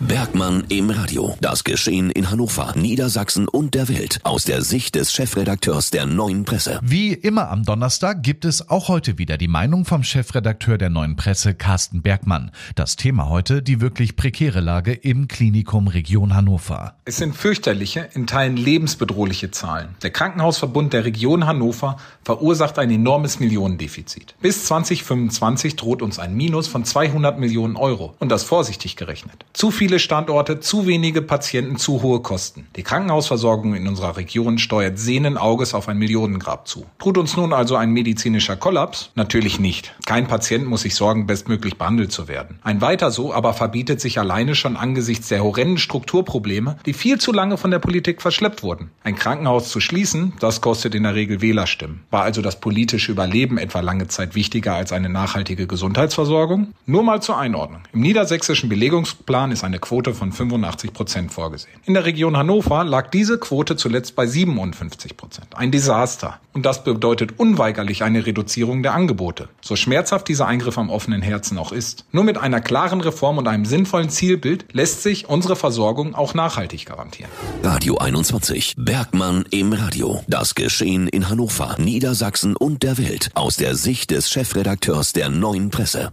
Bergmann im Radio. Das Geschehen in Hannover, Niedersachsen und der Welt aus der Sicht des Chefredakteurs der Neuen Presse. Wie immer am Donnerstag gibt es auch heute wieder die Meinung vom Chefredakteur der Neuen Presse, Carsten Bergmann. Das Thema heute die wirklich prekäre Lage im Klinikum Region Hannover. Es sind fürchterliche, in Teilen lebensbedrohliche Zahlen. Der Krankenhausverbund der Region Hannover verursacht ein enormes Millionendefizit. Bis 2025 droht uns ein Minus von 200 Millionen Euro und das vorsichtig gerechnet. Zu viele Standorte, zu wenige Patienten, zu hohe Kosten. Die Krankenhausversorgung in unserer Region steuert sehenden Auges auf ein Millionengrab zu. Tut uns nun also ein medizinischer Kollaps? Natürlich nicht. Kein Patient muss sich sorgen, bestmöglich behandelt zu werden. Ein weiter so aber verbietet sich alleine schon angesichts der horrenden Strukturprobleme, die viel zu lange von der Politik verschleppt wurden. Ein Krankenhaus zu schließen, das kostet in der Regel Wählerstimmen. War also das politische Überleben etwa lange Zeit wichtiger als eine nachhaltige Gesundheitsversorgung? Nur mal zur Einordnung. Im niedersächsischen Belegungsplan ist eine Quote von 85 Prozent vorgesehen. In der Region Hannover lag diese Quote zuletzt bei 57 Prozent. Ein Desaster. Und das bedeutet unweigerlich eine Reduzierung der Angebote. So schmerzhaft dieser Eingriff am offenen Herzen auch ist. Nur mit einer klaren Reform und einem sinnvollen Zielbild lässt sich unsere Versorgung auch nachhaltig garantieren. Radio 21. Bergmann im Radio. Das Geschehen in Hannover, Niedersachsen und der Welt aus der Sicht des Chefredakteurs der Neuen Presse.